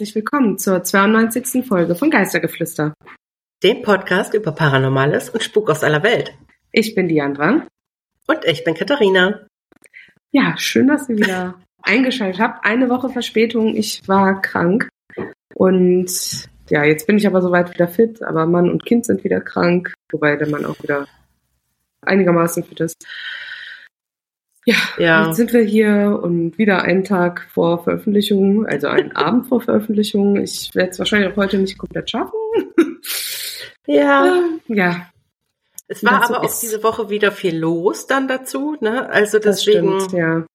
herzlich willkommen zur 92. Folge von Geistergeflüster. Dem Podcast über Paranormales und Spuk aus aller Welt. Ich bin Diandra. Und ich bin Katharina. Ja, schön, dass ihr wieder eingeschaltet habt. Eine Woche Verspätung. Ich war krank. Und ja, jetzt bin ich aber soweit wieder fit. Aber Mann und Kind sind wieder krank. Wobei der Mann auch wieder einigermaßen fit ist. Ja, ja, jetzt sind wir hier und wieder einen Tag vor Veröffentlichung, also einen Abend vor Veröffentlichung. Ich werde es wahrscheinlich auch heute nicht komplett schaffen. Ja. Ja. Es war aber auch diese Woche wieder viel los dann dazu, ne? Also deswegen. Das stimmt, ja.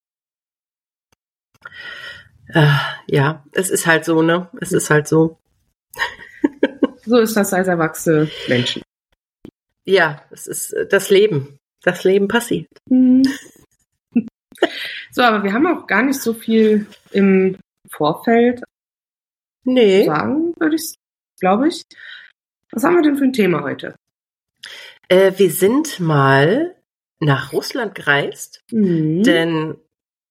Äh, ja, es ist halt so, ne? Es ist halt so. so ist das als erwachsene Menschen. Ja, es ist das Leben. Das Leben passiert. Mhm. So, aber wir haben auch gar nicht so viel im Vorfeld nee. sagen, würde ich, glaube ich. Was haben wir denn für ein Thema heute? Äh, wir sind mal nach Russland gereist, mhm. denn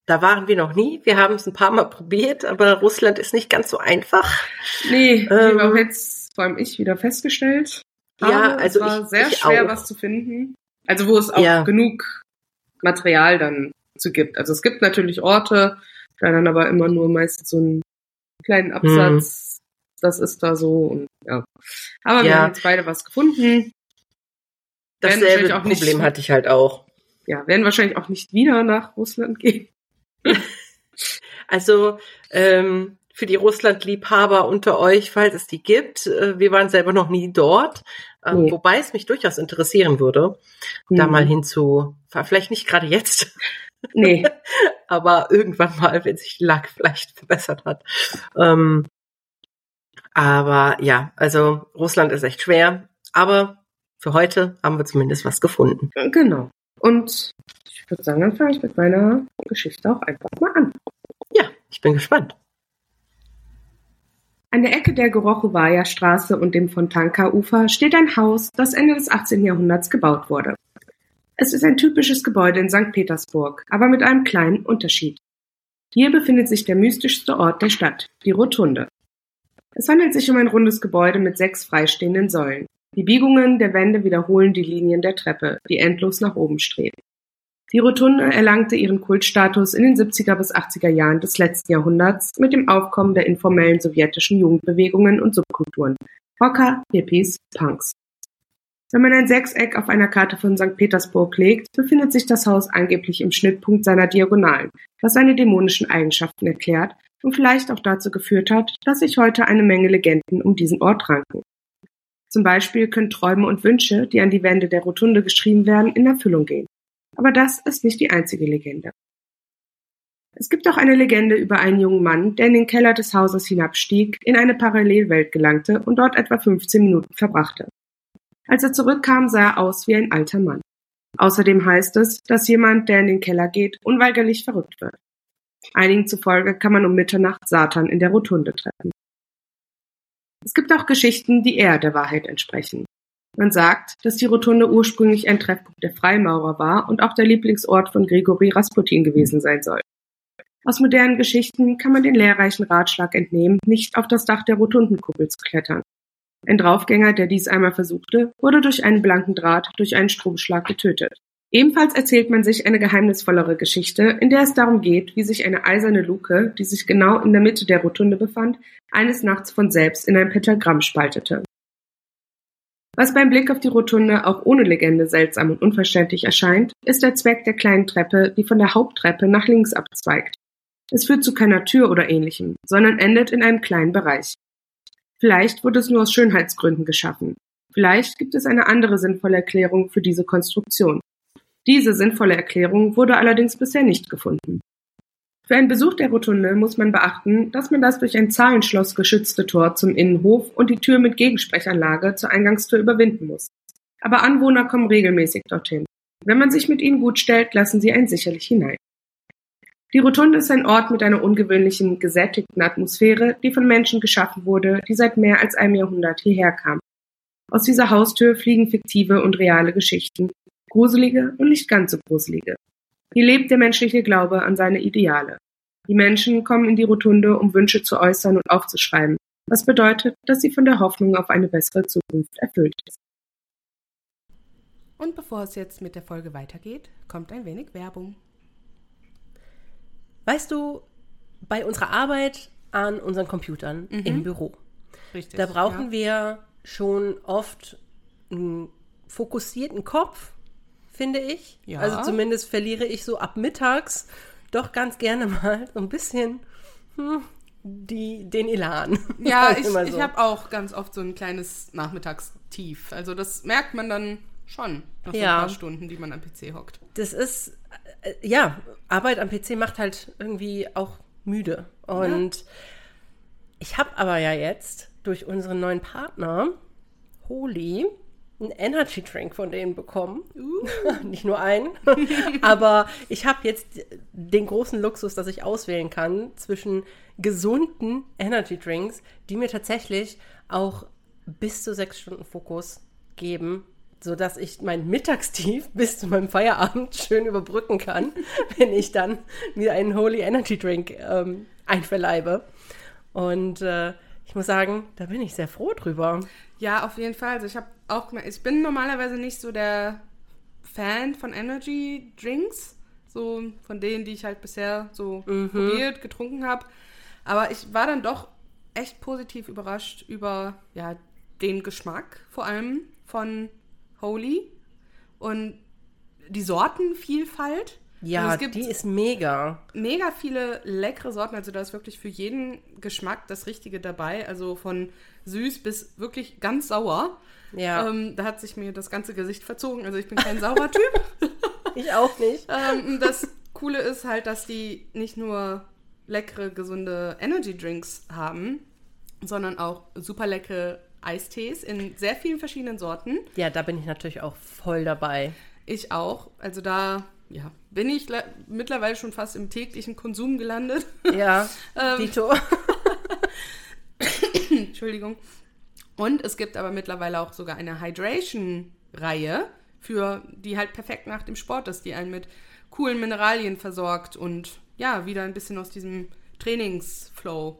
da waren wir noch nie. Wir haben es ein paar Mal probiert, aber Russland ist nicht ganz so einfach. Nee, ähm, wie wir auch jetzt, vor allem ich, wieder festgestellt. Ja, also es war ich, sehr ich schwer, auch. was zu finden. Also wo es auch Ja. genug Material dann zu gibt. Also es gibt natürlich Orte, da dann aber immer nur meistens so einen kleinen Hm. Absatz. Das ist da so und ja. Aber wir Ja. haben jetzt beide was gefunden. Dasselbe auch nicht- Problem hatte ich halt auch. Ja, werden wahrscheinlich auch nicht wieder nach Russland gehen. Also ähm, für die Russland-Liebhaber unter euch, falls es die gibt, äh, wir waren selber noch nie dort, äh, Nee. wobei es mich durchaus interessieren würde, da Mhm. mal hinzu, vielleicht nicht gerade jetzt, Nee. aber irgendwann mal, wenn sich die Lage vielleicht verbessert hat. Ähm, aber ja, also Russland ist echt schwer, aber für heute haben wir zumindest was gefunden. Genau. Und ich würde sagen, dann fange ich mit meiner Geschichte auch einfach mal an. Ja, ich bin gespannt. An der Ecke der Gorochowaja Straße und dem Fontanka-Ufer steht ein Haus, das Ende des 18. Jahrhunderts gebaut wurde. Es ist ein typisches Gebäude in St. Petersburg, aber mit einem kleinen Unterschied. Hier befindet sich der mystischste Ort der Stadt, die Rotunde. Es handelt sich um ein rundes Gebäude mit sechs freistehenden Säulen. Die Biegungen der Wände wiederholen die Linien der Treppe, die endlos nach oben strebt. Die Rotunde erlangte ihren Kultstatus in den 70er bis 80er Jahren des letzten Jahrhunderts mit dem Aufkommen der informellen sowjetischen Jugendbewegungen und Subkulturen, Rocker, Hippies, Punks. Wenn man ein Sechseck auf einer Karte von St. Petersburg legt, befindet sich das Haus angeblich im Schnittpunkt seiner Diagonalen, was seine dämonischen Eigenschaften erklärt und vielleicht auch dazu geführt hat, dass sich heute eine Menge Legenden um diesen Ort ranken. Zum Beispiel können Träume und Wünsche, die an die Wände der Rotunde geschrieben werden, in Erfüllung gehen. Aber das ist nicht die einzige Legende. Es gibt auch eine Legende über einen jungen Mann, der in den Keller des Hauses hinabstieg, in eine Parallelwelt gelangte und dort etwa 15 Minuten verbrachte. Als er zurückkam, sah er aus wie ein alter Mann. Außerdem heißt es, dass jemand, der in den Keller geht, unweigerlich verrückt wird. Einigen zufolge kann man um Mitternacht Satan in der Rotunde treffen. Es gibt auch Geschichten, die eher der Wahrheit entsprechen. Man sagt, dass die Rotunde ursprünglich ein Treffpunkt der Freimaurer war und auch der Lieblingsort von Grigori Rasputin gewesen sein soll. Aus modernen Geschichten kann man den lehrreichen Ratschlag entnehmen, nicht auf das Dach der Rotundenkuppel zu klettern. Ein Draufgänger, der dies einmal versuchte, wurde durch einen blanken Draht durch einen Stromschlag getötet. Ebenfalls erzählt man sich eine geheimnisvollere Geschichte, in der es darum geht, wie sich eine eiserne Luke, die sich genau in der Mitte der Rotunde befand, eines Nachts von selbst in ein Pentagramm spaltete. Was beim Blick auf die Rotunde auch ohne Legende seltsam und unverständlich erscheint, ist der Zweck der kleinen Treppe, die von der Haupttreppe nach links abzweigt. Es führt zu keiner Tür oder ähnlichem, sondern endet in einem kleinen Bereich. Vielleicht wurde es nur aus Schönheitsgründen geschaffen. Vielleicht gibt es eine andere sinnvolle Erklärung für diese Konstruktion. Diese sinnvolle Erklärung wurde allerdings bisher nicht gefunden. Für einen Besuch der Rotunde muss man beachten, dass man das durch ein Zahlenschloss geschützte Tor zum Innenhof und die Tür mit Gegensprechanlage zur Eingangstür überwinden muss. Aber Anwohner kommen regelmäßig dorthin. Wenn man sich mit ihnen gut stellt, lassen sie einen sicherlich hinein. Die Rotunde ist ein Ort mit einer ungewöhnlichen, gesättigten Atmosphäre, die von Menschen geschaffen wurde, die seit mehr als einem Jahrhundert hierher kamen. Aus dieser Haustür fliegen fiktive und reale Geschichten, gruselige und nicht ganz so gruselige. Hier lebt der menschliche Glaube an seine Ideale. Die Menschen kommen in die Rotunde, um Wünsche zu äußern und aufzuschreiben, was bedeutet, dass sie von der Hoffnung auf eine bessere Zukunft erfüllt ist. Und bevor es jetzt mit der Folge weitergeht, kommt ein wenig Werbung. Weißt du, bei unserer Arbeit an unseren Computern Mhm. im Büro, Richtig. da brauchen ja. wir schon oft einen fokussierten Kopf, finde ich. Ja. Also zumindest verliere ich so ab mittags doch ganz gerne mal so ein bisschen hm, die, den Elan. Ja, ich, mal ich so. habe auch ganz oft so ein kleines Nachmittagstief. Also das merkt man dann schon nach so Ja. ein paar Stunden, die man am PC hockt. das ist, ja, Arbeit am PC macht halt irgendwie auch müde. Und ich habe aber ja jetzt durch unseren neuen Partner, Holy, einen Energy Drink von denen bekommen. Nicht nur einen, aber ich habe jetzt den großen Luxus, dass ich auswählen kann zwischen gesunden Energy Drinks, die mir tatsächlich auch bis zu sechs Stunden Fokus geben, sodass ich mein Mittagstief bis zu meinem Feierabend schön überbrücken kann, wenn ich dann mir einen Holy Energy Drink ähm, einverleibe. Und äh, ich muss sagen, da bin ich sehr froh drüber. Ja, auf jeden Fall. Also ich habe auch ich bin normalerweise nicht so der Fan von Energy Drinks, so von denen, die ich halt bisher so probiert, getrunken habe. Aber ich war dann doch echt positiv überrascht über ja, den Geschmack, vor allem von Holy und die Sortenvielfalt. Ja, Also es gibt die ist mega. mega viele leckere Sorten. Also da ist wirklich für jeden Geschmack das Richtige dabei. Also von süß bis wirklich ganz sauer. Ja, Ähm, da hat sich mir das ganze Gesicht verzogen. Also ich bin kein saurer Typ. ich auch nicht. ähm, das Coole ist halt, dass die nicht nur leckere, gesunde Energy Drinks haben, sondern auch super leckere Eistees in sehr vielen verschiedenen Sorten. Ja, da bin ich natürlich auch voll dabei. Ich auch. Also da ja, bin ich le- mittlerweile schon fast im täglichen Konsum gelandet. Ja, Ähm, Dito. Entschuldigung. Und es gibt aber mittlerweile auch sogar eine Hydration-Reihe, für die halt perfekt nach dem Sport ist, die einen mit coolen Mineralien versorgt und ja, wieder ein bisschen aus diesem Trainingsflow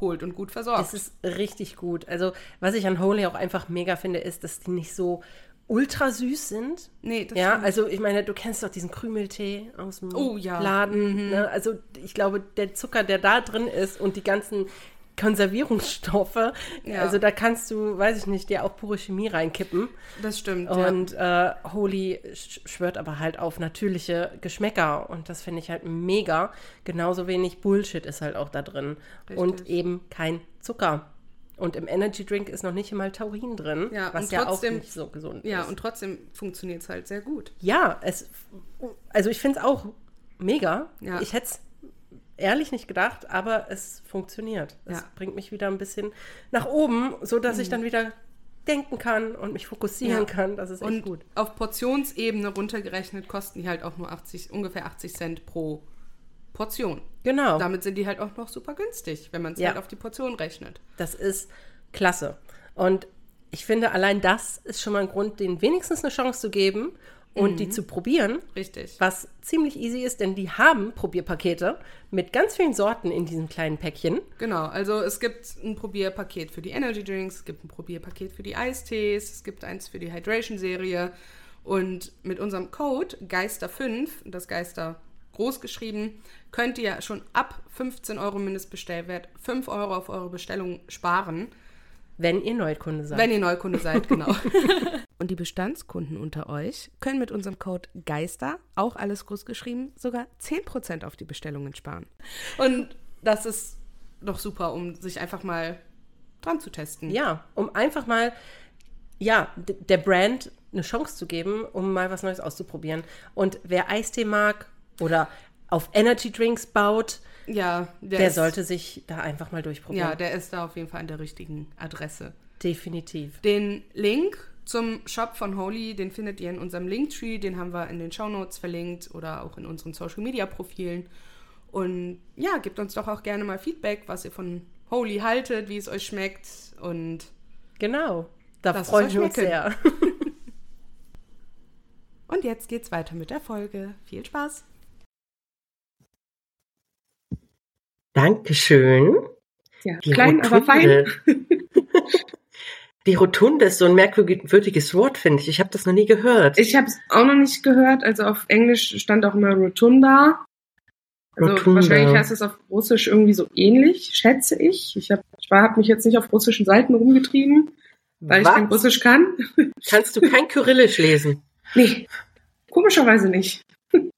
holt und gut versorgt. Es ist richtig gut. Also, was ich an Holy auch einfach mega finde, ist, dass die nicht so ultra süß sind. nee, das Ja, stimmt. also ich meine, du kennst doch diesen Krümeltee aus dem Oh, ja. Laden. Ne? Also ich glaube, der Zucker, der da drin ist und die ganzen Konservierungsstoffe, Ja. also da kannst du, weiß ich nicht, dir auch pure Chemie reinkippen. das stimmt. ja. Und äh, Holy sch- schwört aber halt auf natürliche Geschmäcker und das finde ich halt mega. Genauso wenig Bullshit ist halt auch da drin. Und Richtig. eben kein Zucker. Und im Energy Drink ist noch nicht einmal Taurin drin, Ja, was und ja auch trotzdem- nicht so gesund ja, ist. und trotzdem funktioniert es halt sehr gut. Ja, es, also ich finde es auch mega. Ja. Ich hätte es ehrlich nicht gedacht, aber es funktioniert. Es Ja. Mhm. bringt mich wieder ein bisschen nach oben, so dass ich dann wieder denken kann und mich fokussieren Ja. kann. Das ist echt Und gut. auf Portionsebene runtergerechnet kosten die halt auch nur 80, ungefähr 80 Cent pro Portion. Genau. Damit sind die halt auch noch super günstig, wenn man es Ja. halt auf die Portion rechnet. Das ist klasse. Und ich finde, allein das ist schon mal ein Grund, denen wenigstens eine Chance zu geben und Mhm. die zu probieren. Richtig. Was ziemlich easy ist, denn die haben Probierpakete mit ganz vielen Sorten in diesem kleinen Päckchen. Genau, also es gibt ein Probierpaket für die Energy Drinks, es gibt ein Probierpaket für die Eistees, es gibt eins für die Hydration-Serie. Und mit unserem Code Geister5, das Geister groß geschrieben, könnt ihr schon ab 15 Euro Mindestbestellwert 5 Euro auf eure Bestellung sparen. Wenn ihr Neukunde seid. Wenn ihr Neukunde seid, genau. Und die Bestandskunden unter euch können mit unserem Code GEISTER, auch alles groß geschrieben, sogar 10% auf die Bestellungen sparen. Und das ist doch super, um sich einfach mal dran zu testen. Ja, um einfach mal, ja, der Brand eine Chance zu geben, um mal was Neues auszuprobieren. Und wer Eistee mag oder auf Energy Drinks baut, Ja, der, der ist, sollte sich da einfach mal durchprobieren. Ja, der ist da auf jeden Fall an der richtigen Adresse. Definitiv. Den Link zum Shop von Holy, den findet ihr in unserem Linktree, den haben wir in den Shownotes verlinkt oder auch in unseren Social Media Profilen. Und ja, gebt uns doch auch gerne mal Feedback, was ihr von Holy haltet, wie es euch schmeckt und Genau. Da freuen wir uns sehr. Und jetzt geht's weiter mit der Folge. Viel Spaß! Dankeschön. Ja, Die klein, Rotunde. aber fein. Die Rotunde ist so ein merkwürdiges Wort, finde ich. Ich habe das noch nie gehört. Ich habe es auch noch nicht gehört. Also auf Englisch stand auch immer Rotunda. Also Rotunda. wahrscheinlich heißt es auf Russisch irgendwie so ähnlich, schätze ich. Ich habe ich hab mich jetzt nicht auf russischen Seiten rumgetrieben, weil Was? ich kein Russisch kann. Kannst du kein Kyrillisch lesen? Nee, komischerweise nicht.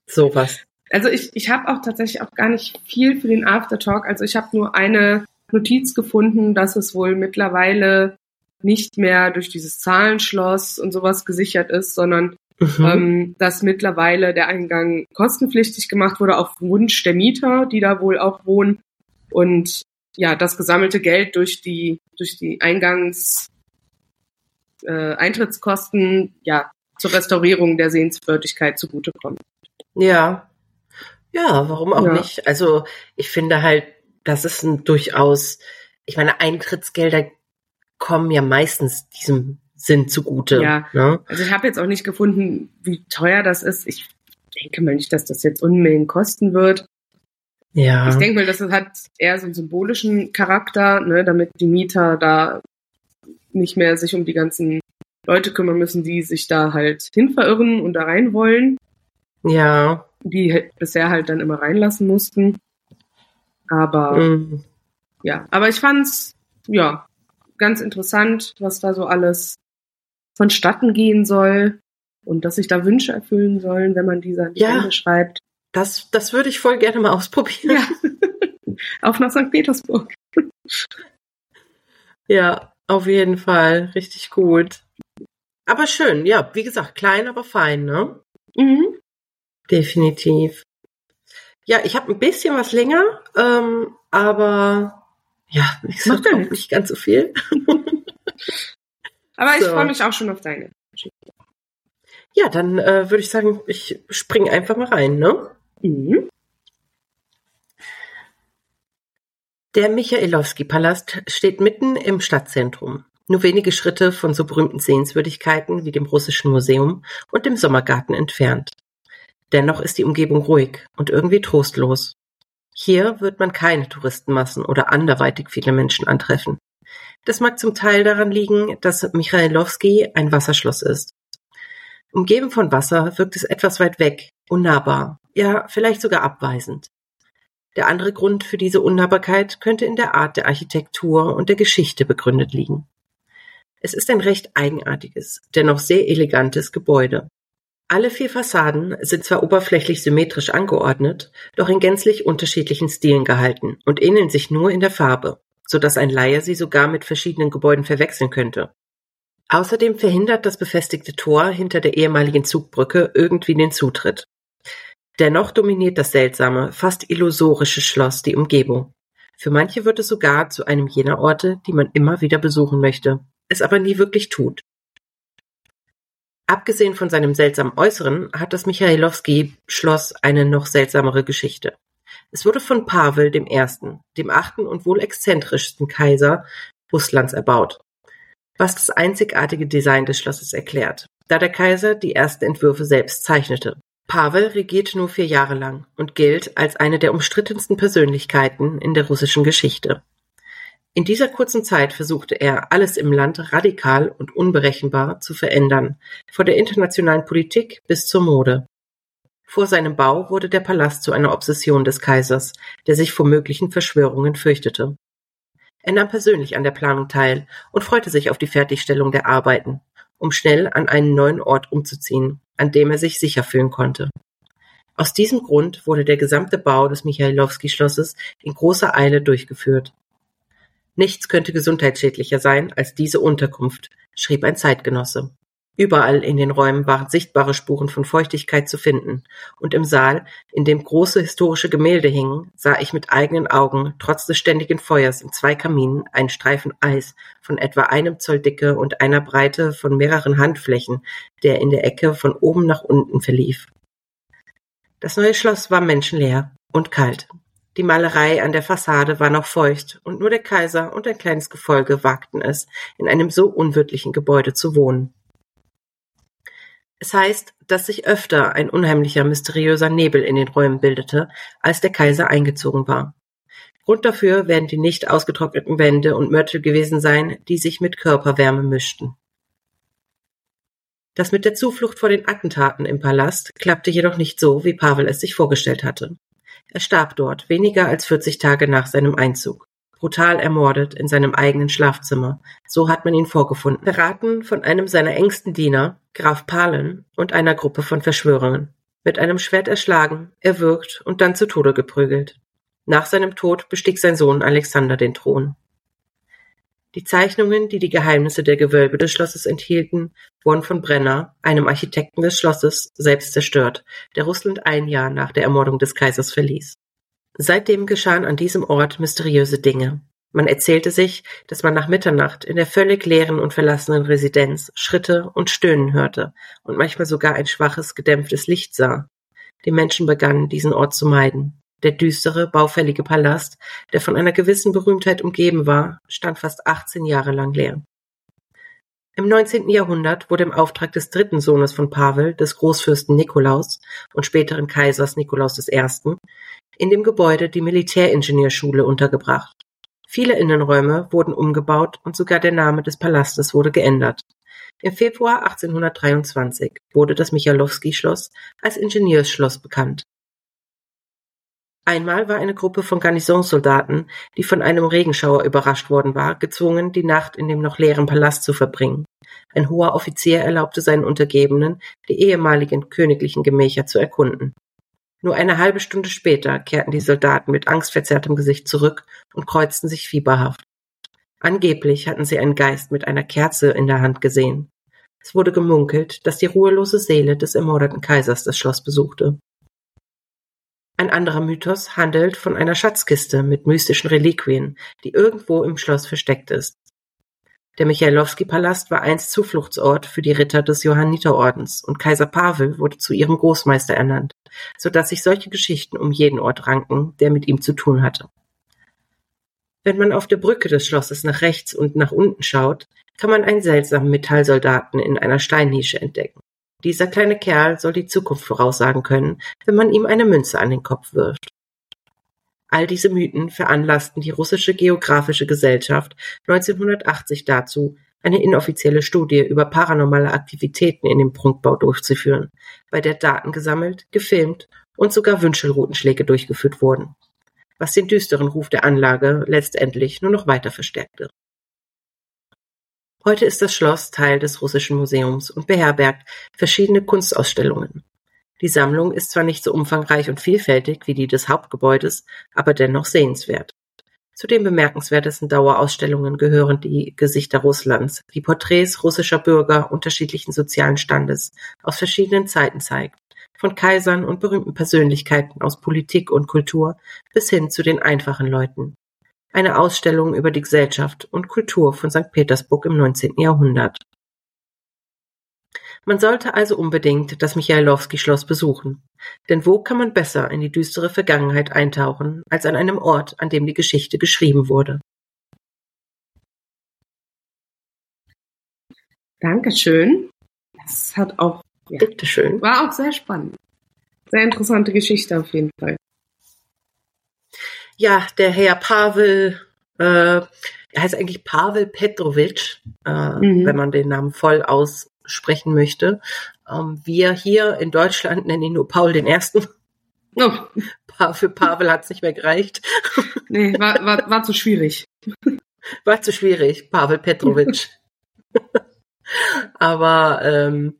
Sowas. Also ich, ich habe auch tatsächlich auch gar nicht viel für den Aftertalk. Also ich habe nur eine Notiz gefunden, dass es wohl mittlerweile nicht mehr durch dieses Zahlenschloss und sowas gesichert ist, sondern mhm. ähm, dass mittlerweile der Eingang kostenpflichtig gemacht wurde auf Wunsch der Mieter, die da wohl auch wohnen. Und ja, das gesammelte Geld durch die, durch die Eingangs äh, Eintrittskosten ja zur Restaurierung der Sehenswürdigkeit zugutekommt. Ja. Ja, warum auch ja. nicht? Also ich finde halt, das ist ein durchaus, ich meine, Eintrittsgelder kommen ja meistens diesem Sinn zugute. Ja, ne? also ich habe jetzt auch nicht gefunden, wie teuer das ist. Ich denke mal nicht, dass das jetzt Unmengen kosten wird. Ja. Ich denke mal, das hat eher so einen symbolischen Charakter, ne, damit die Mieter da nicht mehr sich um die ganzen Leute kümmern müssen, die sich da halt hin verirren und da rein wollen. Ja. Die bisher halt dann immer reinlassen mussten. Aber mhm. ja, aber ich fand's ja ganz interessant, was da so alles vonstatten gehen soll und dass sich da Wünsche erfüllen sollen, wenn man diese an die ja, Ende schreibt. Das, das würde ich voll gerne mal ausprobieren. Ja. Auf nach St. Petersburg. ja, auf jeden Fall. Richtig gut. Aber schön, ja, wie gesagt, klein, aber fein, ne? Mhm. Definitiv. Ja, ich habe ein bisschen was länger, ähm, aber ja, ich sag auch nicht ganz so viel. Aber so. ich freue mich auch schon auf deine. Ja, dann äh, würde ich sagen, ich springe einfach mal rein, ne? Mhm. Der Michailowski-Palast steht mitten im Stadtzentrum, nur wenige Schritte von so berühmten Sehenswürdigkeiten wie dem Russischen Museum und dem Sommergarten entfernt. Dennoch ist die Umgebung ruhig und irgendwie trostlos. Hier wird man keine Touristenmassen oder anderweitig viele Menschen antreffen. Das mag zum Teil daran liegen, dass Michailowski ein Wasserschloss ist. Umgeben von Wasser wirkt es etwas weit weg, unnahbar, ja vielleicht sogar abweisend. Der andere Grund für diese Unnahbarkeit könnte in der Art der Architektur und der Geschichte begründet liegen. Es ist ein recht eigenartiges, dennoch sehr elegantes Gebäude. Alle vier Fassaden sind zwar oberflächlich symmetrisch angeordnet, doch in gänzlich unterschiedlichen Stilen gehalten und ähneln sich nur in der Farbe, so dass ein Laie sie sogar mit verschiedenen Gebäuden verwechseln könnte. Außerdem verhindert das befestigte Tor hinter der ehemaligen Zugbrücke irgendwie den Zutritt. Dennoch dominiert das seltsame, fast illusorische Schloss die Umgebung. Für manche wird es sogar zu einem jener Orte, die man immer wieder besuchen möchte, es aber nie wirklich tut. Abgesehen von seinem seltsamen Äußeren hat das Michailowski-Schloss eine noch seltsamere Geschichte. Es wurde von Pavel I., dem achten und wohl exzentrischsten Kaiser Russlands erbaut, was das einzigartige Design des Schlosses erklärt, da der Kaiser die ersten Entwürfe selbst zeichnete. Pavel regierte nur vier Jahre lang und gilt als eine der umstrittensten Persönlichkeiten in der russischen Geschichte. In dieser kurzen Zeit versuchte er, alles im Land radikal und unberechenbar zu verändern, von der internationalen Politik bis zur Mode. Vor seinem Bau wurde der Palast zu einer Obsession des Kaisers, der sich vor möglichen Verschwörungen fürchtete. Er nahm persönlich an der Planung teil und freute sich auf die Fertigstellung der Arbeiten, um schnell an einen neuen Ort umzuziehen, an dem er sich sicher fühlen konnte. Aus diesem Grund wurde der gesamte Bau des Michailowski-Schlosses in großer Eile durchgeführt. Nichts könnte gesundheitsschädlicher sein als diese Unterkunft, schrieb ein Zeitgenosse. Überall in den Räumen waren sichtbare Spuren von Feuchtigkeit zu finden, und im Saal, in dem große historische Gemälde hingen, sah ich mit eigenen Augen, trotz des ständigen Feuers in zwei Kaminen, einen Streifen Eis von etwa einem Zoll Dicke und einer Breite von mehreren Handflächen, der in der Ecke von oben nach unten verlief. Das neue Schloss war menschenleer und kalt. Die Malerei an der Fassade war noch feucht, und nur der Kaiser und ein kleines Gefolge wagten es, in einem so unwirtlichen Gebäude zu wohnen. Es heißt, dass sich öfter ein unheimlicher, mysteriöser Nebel in den Räumen bildete, als der Kaiser eingezogen war. Grund dafür werden die nicht ausgetrockneten Wände und Mörtel gewesen sein, die sich mit Körperwärme mischten. Das mit der Zuflucht vor den Attentaten im Palast klappte jedoch nicht so, wie Pavel es sich vorgestellt hatte. Er starb dort weniger als 40 Tage nach seinem Einzug. Brutal ermordet in seinem eigenen Schlafzimmer. So hat man ihn vorgefunden. Verraten von einem seiner engsten Diener, Graf Palen, und einer Gruppe von Verschwörungen. Mit einem Schwert erschlagen, erwürgt und dann zu Tode geprügelt. Nach seinem Tod bestieg sein Sohn Alexander den Thron. Die Zeichnungen, die die Geheimnisse der Gewölbe des Schlosses enthielten, wurden von Brenner, einem Architekten des Schlosses, selbst zerstört, der Russland ein Jahr nach der Ermordung des Kaisers verließ. Seitdem geschahen an diesem Ort mysteriöse Dinge. Man erzählte sich, dass man nach Mitternacht in der völlig leeren und verlassenen Residenz Schritte und Stöhnen hörte und manchmal sogar ein schwaches, gedämpftes Licht sah. Die Menschen begannen, diesen Ort zu meiden. Der düstere, baufällige Palast, der von einer gewissen Berühmtheit umgeben war, stand fast 18 Jahre lang leer. Im 19. Jahrhundert wurde im Auftrag des dritten Sohnes von Pavel, des Großfürsten Nikolaus und späteren Kaisers Nikolaus I., in dem Gebäude die Militäringenieurschule untergebracht. Viele Innenräume wurden umgebaut und sogar der Name des Palastes wurde geändert. Im Februar 1823 wurde das Michalowski-Schloss als Ingenieursschloss bekannt. Einmal war eine Gruppe von Garnisonssoldaten, die von einem Regenschauer überrascht worden war, gezwungen, die Nacht in dem noch leeren Palast zu verbringen. Ein hoher Offizier erlaubte seinen Untergebenen, die ehemaligen königlichen Gemächer zu erkunden. Nur eine halbe Stunde später kehrten die Soldaten mit angstverzerrtem Gesicht zurück und kreuzten sich fieberhaft. Angeblich hatten sie einen Geist mit einer Kerze in der Hand gesehen. Es wurde gemunkelt, dass die ruhelose Seele des ermordeten Kaisers das Schloss besuchte. Ein anderer Mythos handelt von einer Schatzkiste mit mystischen Reliquien, die irgendwo im Schloss versteckt ist. Der Michailowski-Palast war einst Zufluchtsort für die Ritter des Johanniterordens und Kaiser Pavel wurde zu ihrem Großmeister ernannt, so dass sich solche Geschichten um jeden Ort ranken, der mit ihm zu tun hatte. Wenn man auf der Brücke des Schlosses nach rechts und nach unten schaut, kann man einen seltsamen Metallsoldaten in einer Steinnische entdecken. Dieser kleine Kerl soll die Zukunft voraussagen können, wenn man ihm eine Münze an den Kopf wirft. All diese Mythen veranlassten die Russische Geographische Gesellschaft 1980 dazu, eine inoffizielle Studie über paranormale Aktivitäten in dem Prunkbau durchzuführen, bei der Daten gesammelt, gefilmt und sogar Wünschelroutenschläge durchgeführt wurden, was den düsteren Ruf der Anlage letztendlich nur noch weiter verstärkte. Heute ist das Schloss Teil des Russischen Museums und beherbergt verschiedene Kunstausstellungen. Die Sammlung ist zwar nicht so umfangreich und vielfältig wie die des Hauptgebäudes, aber dennoch sehenswert. Zu den bemerkenswertesten Dauerausstellungen gehören die Gesichter Russlands, die Porträts russischer Bürger unterschiedlichen sozialen Standes aus verschiedenen Zeiten zeigt, von Kaisern und berühmten Persönlichkeiten aus Politik und Kultur bis hin zu den einfachen Leuten eine Ausstellung über die Gesellschaft und Kultur von Sankt Petersburg im 19. Jahrhundert. Man sollte also unbedingt das Michailowski-Schloss besuchen. Denn wo kann man besser in die düstere Vergangenheit eintauchen, als an einem Ort, an dem die Geschichte geschrieben wurde? Dankeschön. Das hat auch, ja, Bitteschön. war auch sehr spannend. Sehr interessante Geschichte auf jeden Fall ja, der Herr Pavel, äh, er heißt eigentlich Pavel Petrovic, äh, mhm. wenn man den Namen voll aussprechen möchte. Ähm, wir hier in Deutschland nennen ihn nur Paul den Ersten. Oh. Für Pavel hat es nicht mehr gereicht. Nee, war, war, war zu schwierig. War zu schwierig, Pavel Petrovic. Aber ähm,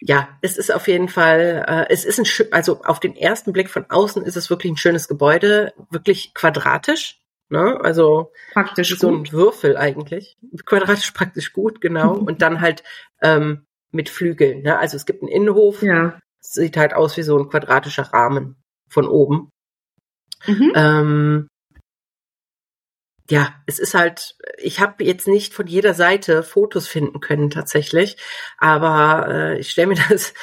ja, es ist auf jeden Fall, äh, es ist ein, also auf den ersten Blick von außen ist es wirklich ein schönes Gebäude, wirklich quadratisch, ne? Also praktisch so ein Würfel eigentlich, quadratisch praktisch gut, genau. Und dann halt ähm, mit Flügeln, ne? Also es gibt einen Innenhof, ja. sieht halt aus wie so ein quadratischer Rahmen von oben. Mhm. Ähm, ja, es ist halt, ich habe jetzt nicht von jeder Seite Fotos finden können tatsächlich, aber äh, ich stelle mir das,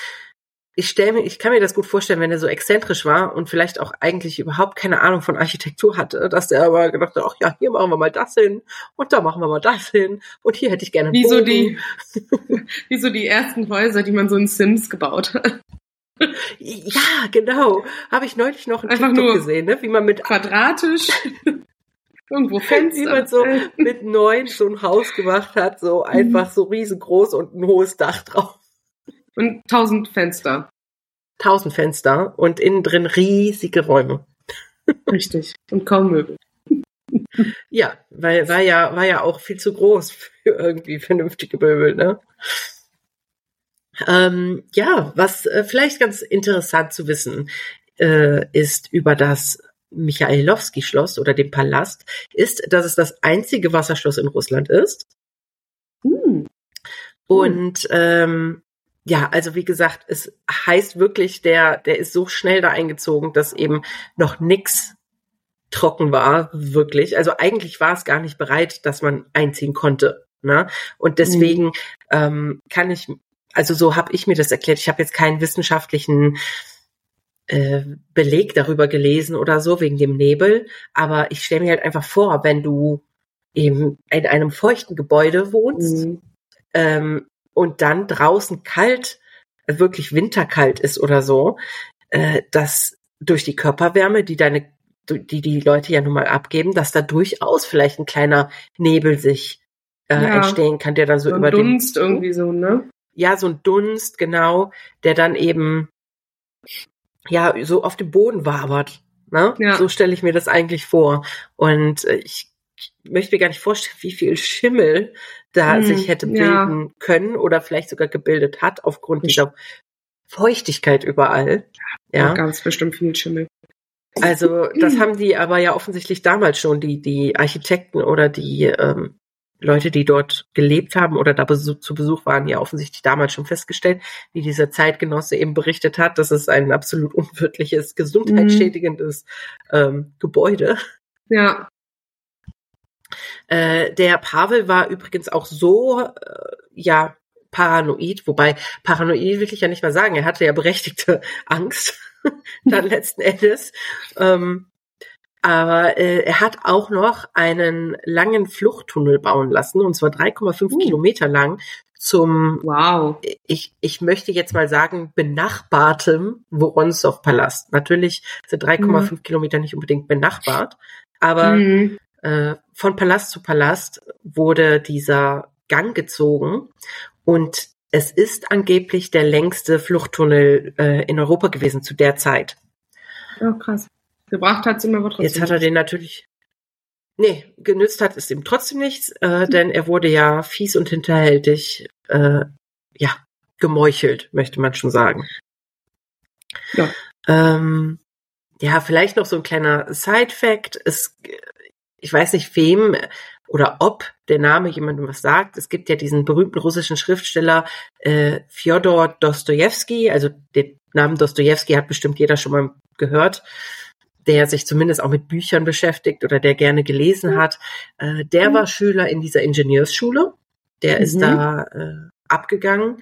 ich stelle mir, ich kann mir das gut vorstellen, wenn er so exzentrisch war und vielleicht auch eigentlich überhaupt keine Ahnung von Architektur hatte, dass der aber gedacht hat, ach ja, hier machen wir mal das hin und da machen wir mal das hin und hier hätte ich gerne. Wie so die, wie so die ersten Häuser, die man so in Sims gebaut hat. Ja, genau. Habe ich neulich noch ein Einfach TikTok gesehen, ne? wie man mit quadratisch Irgendwo Fenster. Wie man so mit neun so ein Haus gemacht hat, so einfach so riesengroß und ein hohes Dach drauf. Und tausend Fenster. Tausend Fenster und innen drin riesige Räume. Richtig. Und kaum Möbel. Ja, weil war ja war ja auch viel zu groß für irgendwie vernünftige Möbel, ne? Ähm, ja, was äh, vielleicht ganz interessant zu wissen äh, ist über das Michailowski-Schloss oder den Palast, ist, dass es das einzige Wasserschloss in Russland ist. Hm. Und ähm, ja, also wie gesagt, es heißt wirklich, der, der ist so schnell da eingezogen, dass eben noch nix trocken war, wirklich. Also eigentlich war es gar nicht bereit, dass man einziehen konnte. Ne? Und deswegen mhm. ähm, kann ich, also so habe ich mir das erklärt. Ich habe jetzt keinen wissenschaftlichen äh, Beleg darüber gelesen oder so wegen dem Nebel, aber ich stelle mir halt einfach vor, wenn du eben in einem feuchten Gebäude wohnst mhm. ähm, und dann draußen kalt, wirklich winterkalt ist oder so, äh, dass durch die Körperwärme, die deine die die Leute ja nun mal abgeben, dass da durchaus vielleicht ein kleiner Nebel sich äh, ja. entstehen kann, der dann so, so über Dunst den, irgendwie so, ne? Ja, so ein Dunst, genau, der dann eben ja so auf dem Boden wabert. Ne? Ja. So stelle ich mir das eigentlich vor. Und äh, ich, möchte mir gar nicht vorstellen, wie viel Schimmel da hm, sich hätte bilden ja. können oder vielleicht sogar gebildet hat aufgrund dieser Feuchtigkeit überall. Ja, ganz bestimmt viel Schimmel. Also das haben die aber ja offensichtlich damals schon, die, die Architekten oder die ähm, Leute, die dort gelebt haben oder da besuch, zu Besuch waren, ja offensichtlich damals schon festgestellt, wie dieser Zeitgenosse eben berichtet hat, dass es ein absolut unwirtliches, gesundheitsschädigendes ähm, Gebäude. Ja. Äh, der Pavel war übrigens auch so, äh, ja, paranoid, wobei paranoid will ich ja nicht mal sagen, er hatte ja berechtigte Angst dann letzten Endes. Ähm, aber äh, er hat auch noch einen langen Fluchttunnel bauen lassen, und zwar 3,5 uh. Kilometer lang, zum, wow. ich, ich möchte jetzt mal sagen, benachbartem Woronzow-Palast. Natürlich sind 3,5 mhm. Kilometer nicht unbedingt benachbart, aber mhm. äh, von Palast zu Palast wurde dieser Gang gezogen und es ist angeblich der längste Fluchttunnel äh, in Europa gewesen zu der Zeit. Oh, krass. Gebracht hat es ihm aber trotzdem. Jetzt hat er den natürlich. Nee, genützt hat es ihm trotzdem nichts, äh, hm. denn er wurde ja fies und hinterhältig, äh, ja, gemeuchelt, möchte man schon sagen. Ja. Ähm, ja, vielleicht noch so ein kleiner Side-Fact. Es, ich weiß nicht, wem oder ob der Name jemandem was sagt. Es gibt ja diesen berühmten russischen Schriftsteller äh, Fjodor Dostojewski, also den Namen Dostojewski hat bestimmt jeder schon mal gehört, der sich zumindest auch mit Büchern beschäftigt oder der gerne gelesen hat. Äh, der mhm. war Schüler in dieser Ingenieursschule, der mhm. ist da äh, abgegangen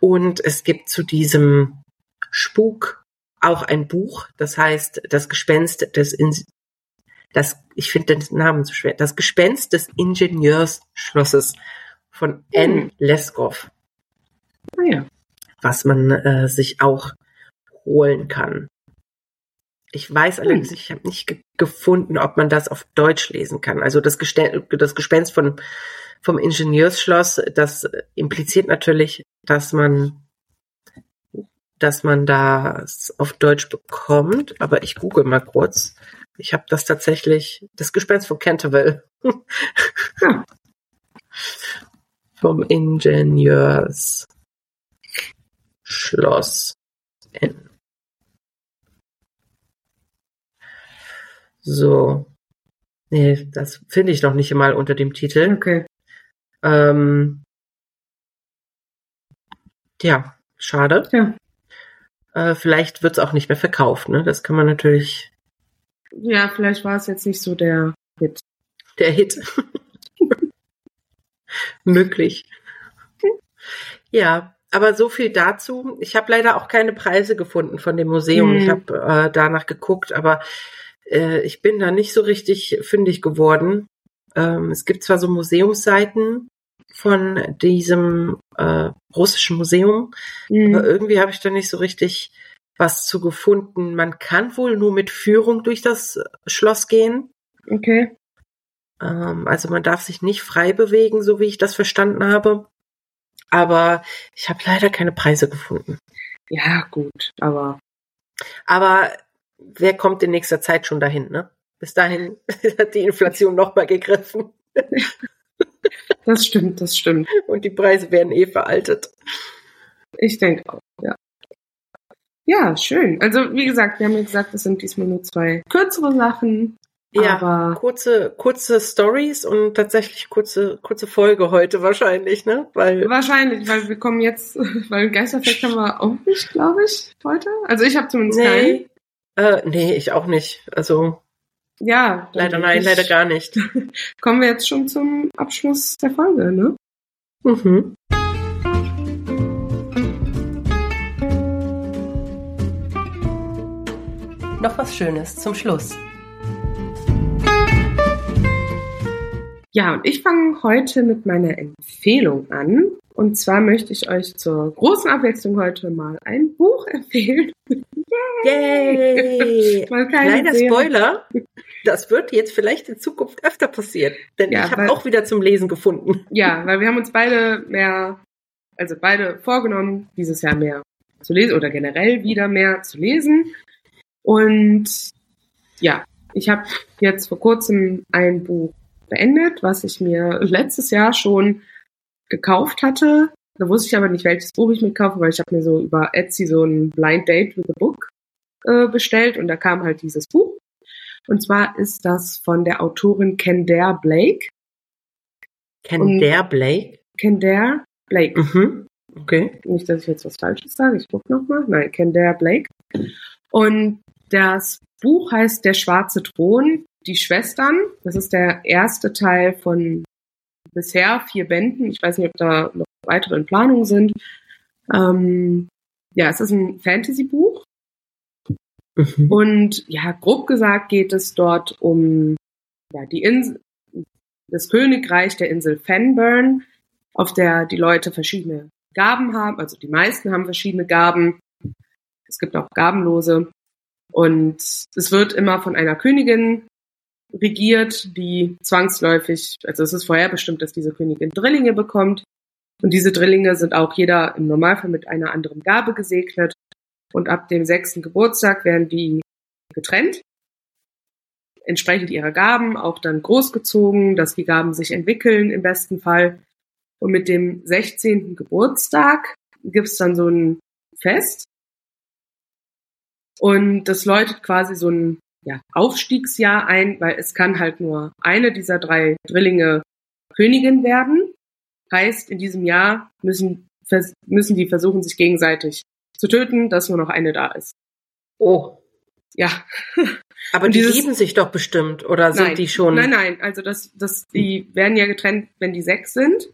und es gibt zu diesem Spuk auch ein Buch, das heißt Das Gespenst des in das, ich finde den Namen zu schwer, das Gespenst des Ingenieursschlosses von N. Hm. Leskov. Ah, ja. Was man äh, sich auch holen kann. Ich weiß hm. allerdings, ich habe nicht ge gefunden, ob man das auf Deutsch lesen kann. Also das, Gesten das Gespenst von, vom Ingenieursschloss, das impliziert natürlich, dass man dass man das auf Deutsch bekommt, aber ich google mal kurz. Ich habe das tatsächlich, das Gespenst von Canterville. hm. Vom Ingenieursschloss N. So. Nee, das finde ich noch nicht mal unter dem Titel. Okay. Ähm, ja, schade. Ja. Äh, vielleicht wird es auch nicht mehr verkauft, ne? Das kann man natürlich ja, vielleicht war es jetzt nicht so der Hit. Der Hit. Möglich. Ja, aber so viel dazu. Ich habe leider auch keine Preise gefunden von dem Museum. Hm. Ich habe äh, danach geguckt, aber äh, ich bin da nicht so richtig fündig geworden. Ähm, es gibt zwar so Museumsseiten von diesem äh, russischen Museum, hm. aber irgendwie habe ich da nicht so richtig was zu gefunden. Man kann wohl nur mit Führung durch das Schloss gehen. Okay. Ähm, also man darf sich nicht frei bewegen, so wie ich das verstanden habe. Aber ich habe leider keine Preise gefunden. Ja, gut, aber. Aber wer kommt in nächster Zeit schon dahin, ne? Bis dahin hat die Inflation nochmal gegriffen. Das stimmt, das stimmt. Und die Preise werden eh veraltet. Ich denke auch, ja. Ja, schön. Also, wie gesagt, wir haben ja gesagt, es sind diesmal nur zwei kürzere Sachen. Ja, aber kurze, kurze Stories und tatsächlich kurze, kurze Folge heute wahrscheinlich, ne? Weil wahrscheinlich, weil wir kommen jetzt, weil Geisterfest haben wir auch nicht, glaube ich, heute. Also ich habe zumindest nee, äh, nee, ich auch nicht. Also. Ja. leider nein, ich- leider gar nicht. Kommen wir jetzt schon zum Abschluss der Folge, ne? Mhm. Noch was Schönes zum Schluss. Ja, und ich fange heute mit meiner Empfehlung an. Und zwar möchte ich euch zur großen Abwechslung heute mal ein Buch empfehlen. Yay! Keine Kleiner sehr- Spoiler. Das wird jetzt vielleicht in Zukunft öfter passieren. Denn Ja, ich habe auch wieder zum Lesen gefunden. Ja, weil wir haben uns beide mehr, also beide vorgenommen, dieses Jahr mehr zu lesen oder generell wieder mehr zu lesen. Und ja, ich habe jetzt vor kurzem ein Buch beendet, was ich mir letztes Jahr schon gekauft hatte. Da wusste ich aber nicht, welches Buch ich mir kaufe, weil ich habe mir so über Etsy so ein Blind Date with a Book äh, bestellt und da kam halt dieses Buch. Und zwar ist das von der Autorin Kendare Blake. Der Blake? Kendare Blake. Mhm. Okay. Nicht, dass ich jetzt was Falsches sage. Ich gucke nochmal. Nein, Kendare Blake. Und das Buch heißt Der schwarze Thron, die Schwestern. Das ist der erste Teil von bisher vier Bänden. Ich weiß nicht, ob da noch weitere in Planung sind. Ähm, ja, es ist ein Fantasy-Buch. Mhm. Und ja, grob gesagt geht es dort um ja, die Insel, das Königreich der Insel Fenburn, auf der die Leute verschiedene Gaben haben, also die meisten haben verschiedene Gaben. Es gibt auch gabenlose. Und es wird immer von einer Königin regiert, die zwangsläufig, also es ist vorherbestimmt, dass diese Königin Drillinge bekommt. Und diese Drillinge sind auch jeder im Normalfall mit einer anderen Gabe gesegnet. Und ab dem sechsten Geburtstag werden die getrennt, entsprechend ihrer Gaben, auch dann großgezogen, dass die Gaben sich entwickeln im besten Fall. Und mit dem 16. Geburtstag gibt's dann so ein Fest. Und das läutet quasi so ein ja, Aufstiegsjahr ein, weil es kann halt nur eine dieser drei Drillinge Königin werden. Heißt, in diesem Jahr müssen, müssen die versuchen, sich gegenseitig zu töten, dass nur noch eine da ist. Oh. Ja, Aber Und die dieses- lieben sich doch bestimmt. Oder sind nein, die schon. Nein, nein, also das, das, die werden ja getrennt, wenn die sechs sind.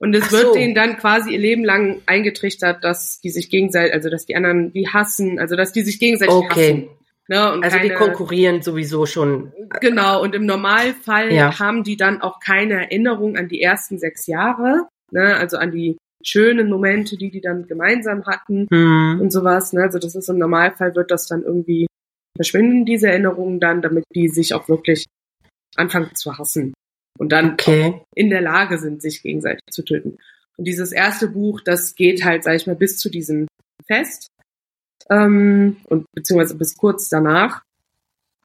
Und es Ach wird so. denen dann quasi ihr Leben lang eingetrichtert, dass die sich gegenseitig, also dass die anderen die hassen, also dass die sich gegenseitig Okay. hassen. Ne? Und Also die keine, konkurrieren sowieso schon. Genau, und im Normalfall Ja. haben die dann auch keine Erinnerung an die ersten sechs Jahre, ne? also an die schönen Momente, die die dann gemeinsam hatten Hm. und sowas. Ne? Also das ist im Normalfall wird das dann irgendwie verschwinden, diese Erinnerungen dann, damit die sich auch wirklich anfangen zu hassen und dann Okay. in der Lage sind, sich gegenseitig zu töten. Und dieses erste Buch, das geht halt, sag ich mal, bis zu diesem Fest ähm, und beziehungsweise bis kurz danach.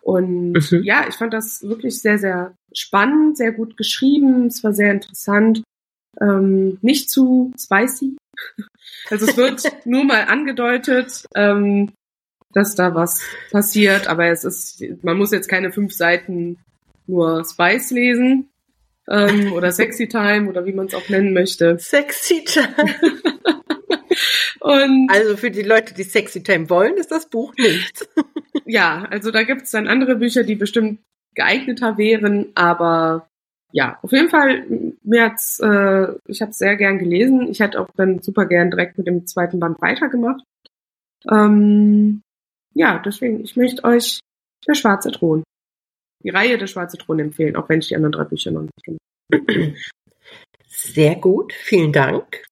Und Mhm. ja, ich fand das wirklich sehr, sehr spannend, sehr gut geschrieben. Es war sehr interessant. Ähm, nicht zu spicy. Also es wird nur mal angedeutet, ähm, dass da was passiert, aber es ist, man muss jetzt keine fünf Seiten nur Spice lesen ähm, oder Sexy Time oder wie man es auch nennen möchte. Sexy Time. Und Also für die Leute, die Sexy Time wollen, ist das Buch nichts. ja, also da gibt es dann andere Bücher, die bestimmt geeigneter wären, aber ja, auf jeden Fall, mir hat's, äh, ich habe es sehr gern gelesen. Ich hätte auch dann super gern direkt mit dem zweiten Band weitergemacht. Ähm, ja, deswegen, ich möchte euch der Schwarze Thron, die Reihe der Schwarze Thron empfehlen, auch wenn ich die anderen drei Bücher noch nicht kenne. Sehr gut, vielen Dank.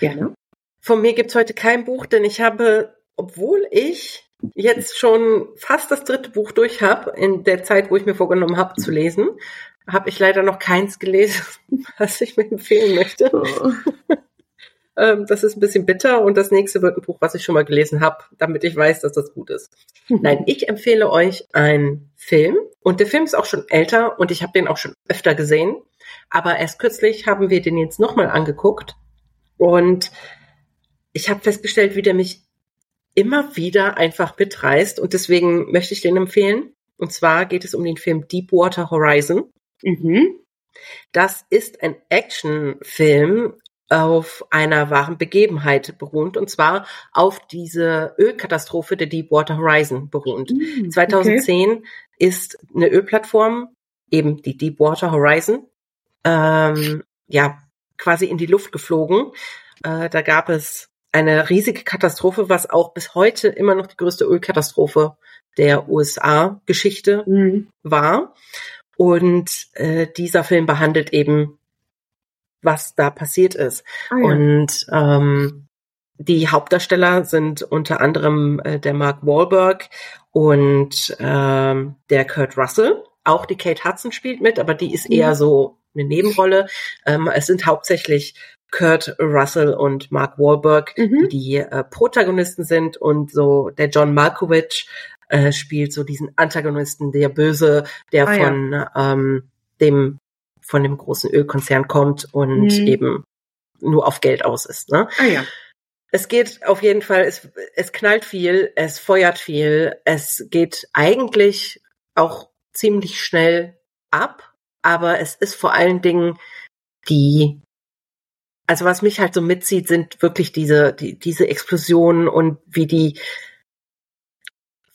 Gerne. Von mir gibt's heute kein Buch, denn ich habe, obwohl ich jetzt schon fast das dritte Buch durch habe, in der Zeit, wo ich mir vorgenommen habe zu lesen, habe ich leider noch keins gelesen, was ich mir empfehlen möchte. Oh. ähm, das ist ein bisschen bitter und das nächste wird ein Buch, was ich schon mal gelesen habe, damit ich weiß, dass das gut ist. Nein, ich empfehle euch einen Film und der Film ist auch schon älter und ich habe den auch schon öfter gesehen, aber erst kürzlich haben wir den jetzt nochmal angeguckt und ich habe festgestellt, wie der mich immer wieder einfach mitreißt und deswegen möchte ich den empfehlen. Und zwar geht es um den Film Deepwater Horizon. Mhm. Das ist ein Actionfilm auf einer wahren Begebenheit beruht und zwar auf diese Ölkatastrophe der Deepwater Horizon beruht. Mhm, 2010 okay. ist eine Ölplattform, eben die Deepwater Horizon, ähm, ja, quasi in die Luft geflogen. Äh, da gab es eine riesige Katastrophe, was auch bis heute immer noch die größte Ölkatastrophe der USA-Geschichte mhm. war. Und äh, dieser Film behandelt eben, was da passiert ist. Ah, ja. Und ähm, die Hauptdarsteller sind unter anderem äh, der Mark Wahlberg und ähm, der Kurt Russell. Auch die Kate Hudson spielt mit, aber die ist eher mhm. so eine Nebenrolle. Ähm, es sind hauptsächlich Kurt Russell und Mark Wahlberg, mhm. die äh, Protagonisten sind und so der John Malkovich äh, spielt so diesen Antagonisten, der Böse, der ah, von ja. ähm, dem von dem großen Ölkonzern kommt und mhm. eben nur auf Geld aus ist. Ne? Ah ja. Es geht auf jeden Fall, es, es knallt viel, es feuert viel, es geht eigentlich auch ziemlich schnell ab, aber es ist vor allen Dingen die also was mich halt so mitzieht, sind wirklich diese, die, diese Explosionen und wie die,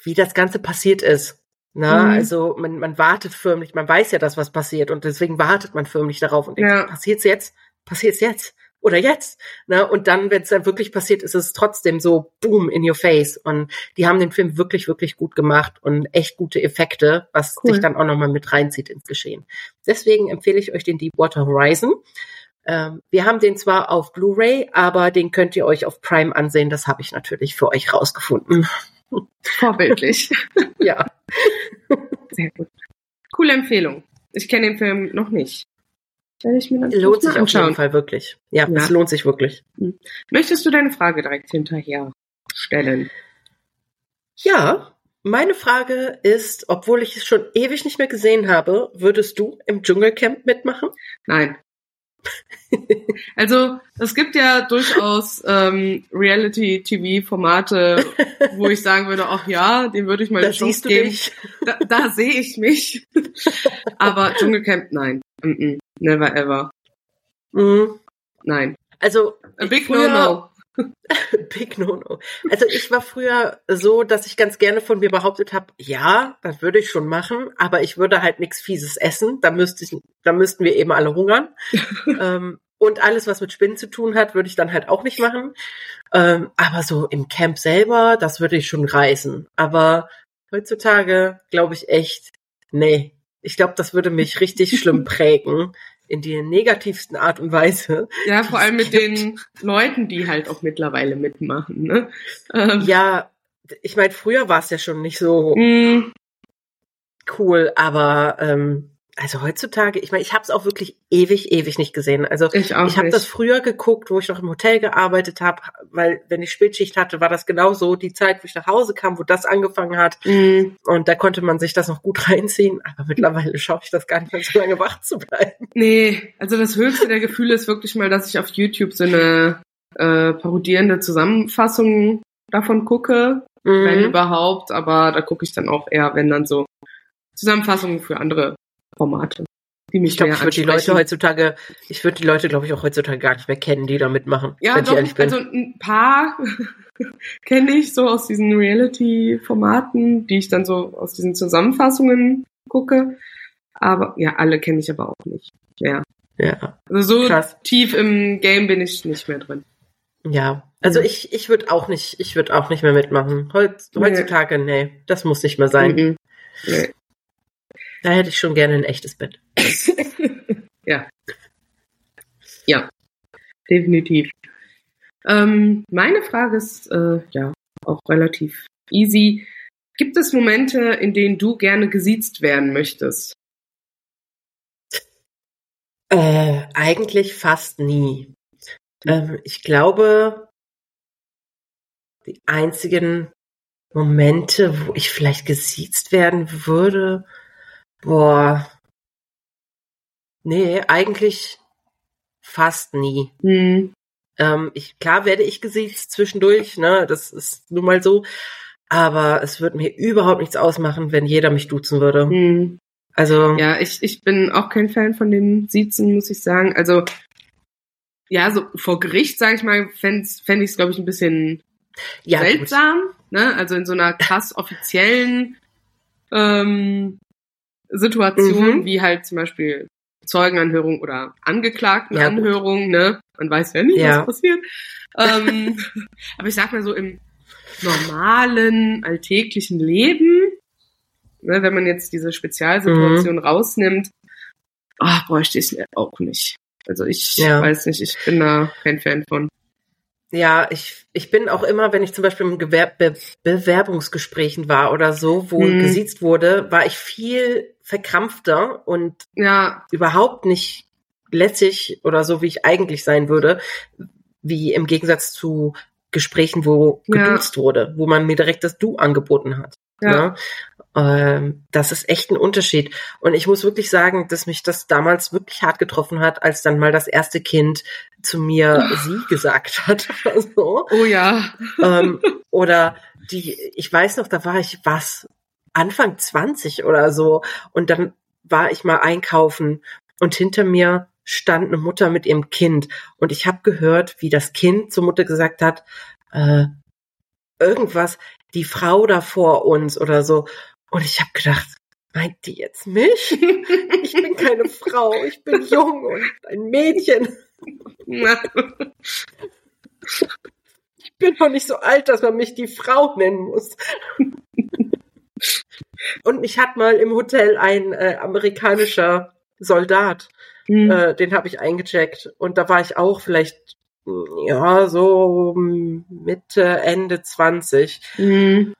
wie das Ganze passiert ist. Na, mhm. also man, man wartet förmlich, man weiß ja, dass was passiert und deswegen wartet man förmlich darauf und denkt, ja. passiert's jetzt? Passiert's jetzt? Oder jetzt? Na, und dann, wenn es dann wirklich passiert, ist es trotzdem so boom in your face. Und die haben den Film wirklich, wirklich gut gemacht und echt gute Effekte, was cool. sich dann auch nochmal mit reinzieht ins Geschehen. Deswegen empfehle ich euch den Deepwater Horizon. Ähm, wir haben den zwar auf Blu-ray, aber den könnt ihr euch auf Prime ansehen. Das habe ich natürlich für euch rausgefunden. Vorbildlich. ja. Sehr gut. Coole Empfehlung. Ich kenne den Film noch nicht. Werde ich mir dann lohnt sich anschauen. auf jeden Fall wirklich. Ja, ja, es lohnt sich wirklich. Hm. Möchtest du deine Frage direkt hinterher stellen? Ja, meine Frage ist, obwohl ich es schon ewig nicht mehr gesehen habe, würdest du im Dschungelcamp mitmachen? Nein. Also es gibt ja durchaus ähm, Reality-TV-Formate, wo ich sagen würde, ach ja, den würde ich mal eine Chance geben. Da, da sehe ich mich. Aber Dschungelcamp, nein. Mm -mm. Never ever. Mhm. Nein. Also A big no-no. Big No-No. Also ich war früher so, dass ich ganz gerne von mir behauptet habe, ja, das würde ich schon machen, aber ich würde halt nichts Fieses essen. Da müsste ich, da müssten wir eben alle hungern. ähm, und alles, was mit Spinnen zu tun hat, würde ich dann halt auch nicht machen. Ähm, aber so im Camp selber, das würde ich schon reißen. Aber heutzutage glaube ich echt, nee. Ich glaube, das würde mich richtig schlimm prägen in der negativsten Art und Weise. Ja, vor allem mit gibt. den Leuten, die halt auch mittlerweile mitmachen. Ne? Ähm. Ja, ich meine, früher war es ja schon nicht so mm. cool, aber ähm, also heutzutage, ich meine, ich habe es auch wirklich ewig, ewig nicht gesehen. Also ich, ich habe das früher geguckt, wo ich noch im Hotel gearbeitet habe, weil wenn ich Spätschicht hatte, war das genau so die Zeit, wo ich nach Hause kam, wo das angefangen hat. Mm. Und da konnte man sich das noch gut reinziehen. Aber mittlerweile schaue ich das gar nicht mehr so lange wach zu bleiben. Nee, also das höchste der Gefühle ist wirklich mal, dass ich auf YouTube so eine äh, parodierende Zusammenfassung davon gucke, mm. wenn überhaupt. Aber da gucke ich dann auch eher, wenn dann so Zusammenfassungen für andere Formate. Die mich ich glaube, ich würde die Leute heutzutage, ich würde die Leute, glaube ich, auch heutzutage gar nicht mehr kennen, die da mitmachen. Ja, doch, also ein paar kenne ich so aus diesen Reality-Formaten, die ich dann so aus diesen Zusammenfassungen gucke. Aber ja, alle kenne ich aber auch nicht. Ja. Ja. Also so Krass. tief im Game bin ich nicht mehr drin. Ja, also mhm. ich, ich würde auch nicht, ich würde auch nicht mehr mitmachen. Heutz, heutzutage, nee. nee, das muss nicht mehr sein. Mhm. Nee. Da hätte ich schon gerne ein echtes Bett. ja. Ja, definitiv. Ähm, meine Frage ist äh, ja auch relativ easy. Gibt es Momente, in denen du gerne gesiezt werden möchtest? Äh, eigentlich fast nie. Ähm, ich glaube, die einzigen Momente, wo ich vielleicht gesiezt werden würde, boah, nee, eigentlich fast nie. Hm. Ähm, ich, klar werde ich gesiezt zwischendurch, ne, das ist nun mal so, aber es würde mir überhaupt nichts ausmachen, wenn jeder mich duzen würde. Hm. Also, Ja, ich, ich bin auch kein Fan von dem Siezen, muss ich sagen. Also, ja, so vor Gericht, sage ich mal, fände fänd ich es, glaube ich, ein bisschen ja, gut. seltsam. Ne? Also in so einer krass offiziellen ähm, Situation, Mhm. wie halt zum Beispiel Zeugenanhörung oder Ja. Angeklagtenanhörung, ne? Man weiß ja nie, Ja. was passiert. ähm, aber ich sag mal so im normalen, alltäglichen Leben, ne, wenn man jetzt diese Spezialsituation Mhm. rausnimmt, ah, bräuchte ich es auch nicht. Also ich Ja. weiß nicht, ich bin da kein Fan von. Ja, ich, ich bin auch immer, wenn ich zum Beispiel im Gewer Be Bewerbungsgesprächen war oder so, wo Mhm. gesiezt wurde, war ich viel verkrampfter und Ja, überhaupt nicht lässig oder so, wie ich eigentlich sein würde, wie im Gegensatz zu Gesprächen, wo Ja. geduzt wurde, wo man mir direkt das Du angeboten hat. Ja. Ne? Ähm, das ist echt ein Unterschied. Und ich muss wirklich sagen, dass mich das damals wirklich hart getroffen hat, als dann mal das erste Kind zu mir sie gesagt hat. Oder so. Oh ja. ähm, oder die, ich weiß noch, da war ich was, Anfang 20 oder so. Und dann war ich mal einkaufen und hinter mir stand eine Mutter mit ihrem Kind. Und ich habe gehört, wie das Kind zur Mutter gesagt hat, äh, irgendwas, die Frau da vor uns oder so. Und ich habe gedacht, meint die jetzt mich? Ich bin keine Frau, ich bin jung und ein Mädchen. Ich bin noch nicht so alt, dass man mich die Frau nennen muss. Und mich hat mal im Hotel ein äh, amerikanischer Soldat, Hm. äh, den habe ich eingecheckt. Und da war ich auch vielleicht, ja, so mm, Mitte, Ende 20. Hm.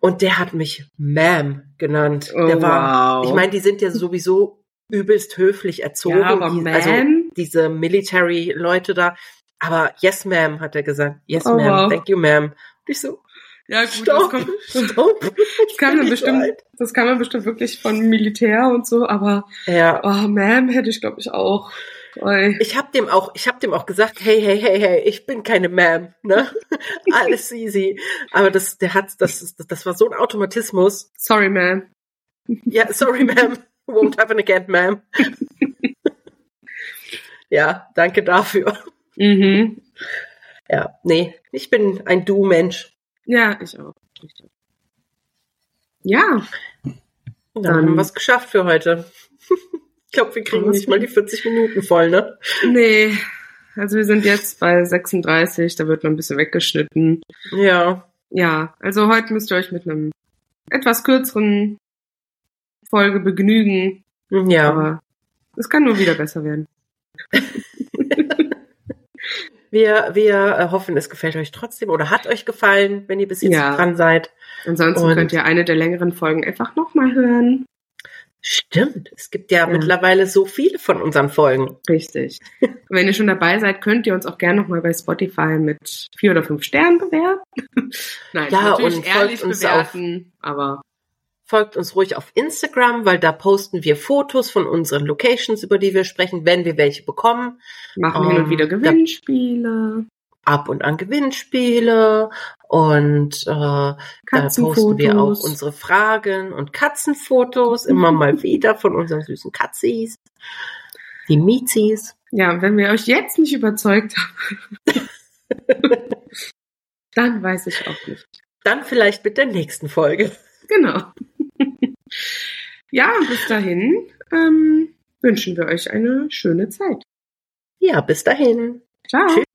Und der hat mich Ma'am genannt. Oh, der war, wow. ich meine, die sind ja sowieso übelst höflich erzogen. Ja, aber die, Ma'am? also diese Military-Leute da. Aber yes, ma'am, hat er gesagt. Yes, Oh, ma'am. wow. Thank you, ma'am. Und ich so, Ja, gut, stopp, das, kommt, stopp. das kann man bestimmt, alt. das kann man bestimmt wirklich von Militär und so, aber Ja. oh, Ma'am hätte ich, glaube ich, auch. Ich hab dem auch, ich hab dem auch gesagt, hey, hey, hey, hey, ich bin keine Ma'am, ne? Alles easy. Aber das, der hat, das, das, war so ein Automatismus. Sorry, Ma'am. Ja, sorry, ma'am. Won't happen again, ma'am. ja, danke dafür. Mhm. Ja, nee, ich bin ein Du-Mensch. Ja, ich auch. Ich auch. Ja, Dann Dann- haben wir es geschafft für heute. Ich glaube, wir kriegen nicht mal die 40 Minuten voll, ne? nee. Also wir sind jetzt bei 36, da wird noch ein bisschen weggeschnitten. Ja. Ja, also heute müsst ihr euch mit einem etwas kürzeren Folge begnügen, Ja. aber es kann nur wieder besser werden. Wir, wir äh, hoffen, es gefällt euch trotzdem oder hat euch gefallen, wenn ihr bis jetzt Ja. dran seid. Ansonsten Und- könnt ihr eine der längeren Folgen einfach nochmal hören. Stimmt, es gibt ja, Ja. mittlerweile so viele von unseren Folgen. Richtig. Wenn ihr schon dabei seid, könnt ihr uns auch gerne nochmal bei Spotify mit vier oder fünf Sternen bewerten. Nein, Ja, natürlich und folgt ehrlich uns bewerten, aber Folgt uns ruhig auf Instagram, weil da posten wir Fotos von unseren Locations, über die wir sprechen, wenn wir welche bekommen. machen Ähm, hin und wieder Gewinnspiele, Ab und an Gewinnspiele und äh, da posten wir auch unsere Fragen und Katzenfotos immer mal wieder von unseren süßen Katzis. Die Miezis. Ja, wenn wir euch jetzt nicht überzeugt haben, dann weiß ich auch nicht. Dann vielleicht mit der nächsten Folge. Genau. ja, und bis dahin ähm, wünschen wir euch eine schöne Zeit. Ja, bis dahin. Ciao. Tschüss.